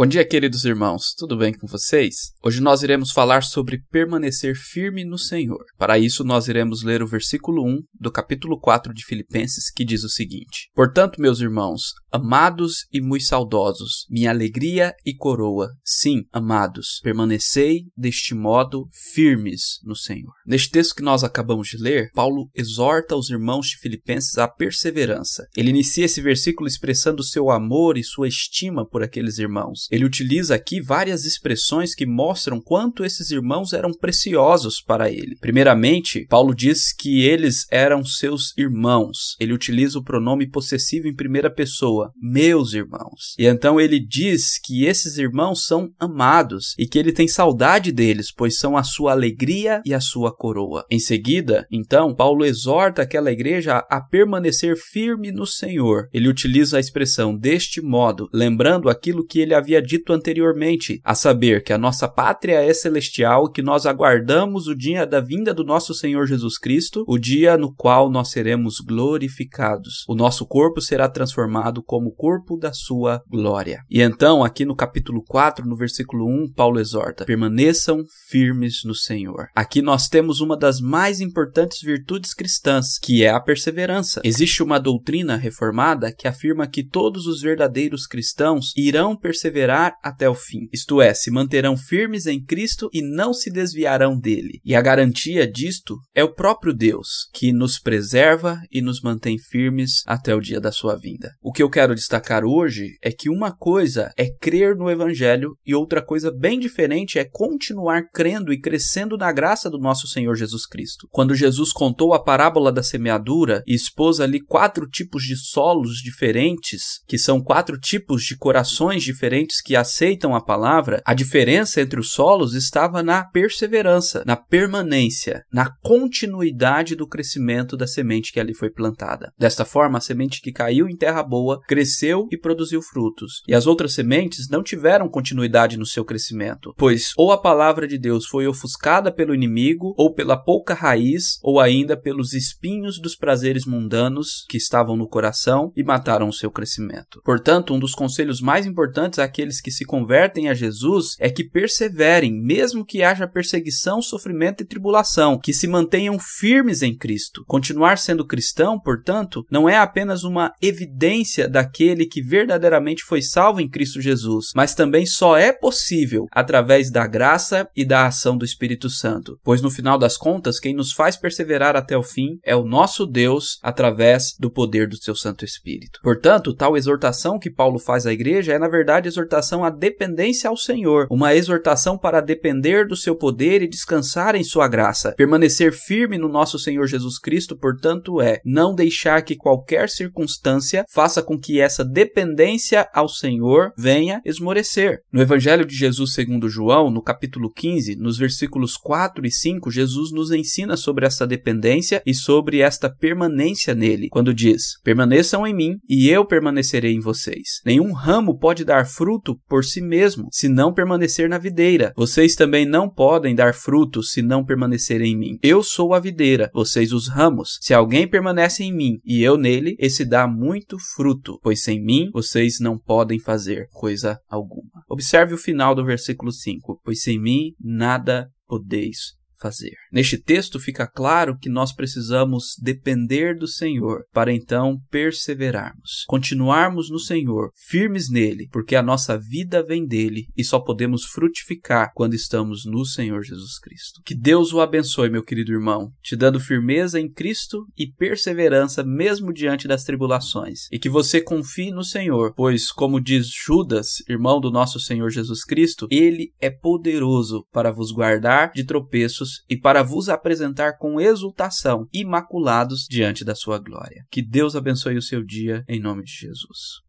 Bom dia, queridos irmãos. Tudo bem com vocês? Hoje nós iremos falar sobre permanecer firme no Senhor. Para isso, nós iremos ler o versículo 1 do capítulo 4 de Filipenses, que diz o seguinte: Portanto, meus irmãos, amados e muito saudosos, minha alegria e coroa, sim, amados, permanecei deste modo firmes no Senhor. Neste texto que nós acabamos de ler, Paulo exorta os irmãos de Filipenses à perseverança. Ele inicia esse versículo expressando seu amor e sua estima por aqueles irmãos. Ele utiliza aqui várias expressões que mostram quanto esses irmãos eram preciosos para ele. Primeiramente, Paulo diz que eles eram seus irmãos. Ele utiliza o pronome possessivo em primeira pessoa, meus irmãos. E então ele diz que esses irmãos são amados e que ele tem saudade deles, pois são a sua alegria e a sua coroa. Em seguida, então, Paulo exorta aquela igreja a permanecer firme no Senhor. Ele utiliza a expressão deste modo, lembrando aquilo que ele havia dito anteriormente, a saber que a nossa pátria é celestial e que nós aguardamos o dia da vinda do nosso Senhor Jesus Cristo, o dia no qual nós seremos glorificados. O nosso corpo será transformado como o corpo da sua glória. E então, aqui no capítulo 4, no versículo 1, Paulo exorta: permaneçam firmes no Senhor. Aqui nós temos uma das mais importantes virtudes cristãs, que é a perseverança. Existe uma doutrina reformada que afirma que todos os verdadeiros cristãos irão perseverar perseverar até o fim, isto é, se manterão firmes em Cristo e não se desviarão dele. E a garantia disto é o próprio Deus, que nos preserva e nos mantém firmes até o dia da sua vinda. O que eu quero destacar hoje é que uma coisa é crer no Evangelho e outra coisa bem diferente é continuar crendo e crescendo na graça do nosso Senhor Jesus Cristo. Quando Jesus contou a parábola da semeadura e expôs ali quatro tipos de solos diferentes, que são quatro tipos de corações diferentes que aceitam a palavra, a diferença entre os solos estava na perseverança, na permanência, na continuidade do crescimento da semente que ali foi plantada. Desta forma, a semente que caiu em terra boa cresceu e produziu frutos, e as outras sementes não tiveram continuidade no seu crescimento, pois ou a palavra de Deus foi ofuscada pelo inimigo, ou pela pouca raiz, ou ainda pelos espinhos dos prazeres mundanos que estavam no coração e mataram o seu crescimento. Portanto, um dos conselhos mais importantes àqueles aqueles que se convertem a Jesus é que perseverem, mesmo que haja perseguição, sofrimento e tribulação, que se mantenham firmes em Cristo. Continuar sendo cristão, portanto, não é apenas uma evidência daquele que verdadeiramente foi salvo em Cristo Jesus, mas também só é possível através da graça e da ação do Espírito Santo. Pois no final das contas, quem nos faz perseverar até o fim é o nosso Deus através do poder do seu Santo Espírito. Portanto, tal exortação que Paulo faz à igreja é na verdade exortação exortação à dependência ao Senhor, uma exortação para depender do seu poder e descansar em sua graça. Permanecer firme no nosso Senhor Jesus Cristo, portanto, é não deixar que qualquer circunstância faça com que essa dependência ao Senhor venha esmorecer. No Evangelho de Jesus segundo João, no capítulo 15, nos versículos 4 e 5, Jesus nos ensina sobre essa dependência e sobre esta permanência nele, quando diz: Permaneçam em mim e eu permanecerei em vocês. Nenhum ramo pode dar fruto fruto por si mesmo, se não permanecer na videira. Vocês também não podem dar fruto se não permanecerem em mim. Eu sou a videira, vocês os ramos. Se alguém permanece em mim e eu nele, esse dá muito fruto, pois sem mim vocês não podem fazer coisa alguma. Observe o final do versículo 5: Pois sem mim nada podeis fazer. Neste texto fica claro que nós precisamos depender do Senhor para então perseverarmos, continuarmos no Senhor, firmes nele, porque a nossa vida vem dele e só podemos frutificar quando estamos no Senhor Jesus Cristo. Que Deus o abençoe, meu querido irmão, te dando firmeza em Cristo e perseverança mesmo diante das tribulações, e que você confie no Senhor, pois, como diz Judas, irmão do nosso Senhor Jesus Cristo, ele é poderoso para vos guardar de tropeços e para vos apresentar com exultação, imaculados diante da sua glória. Que Deus abençoe o seu dia, em nome de Jesus.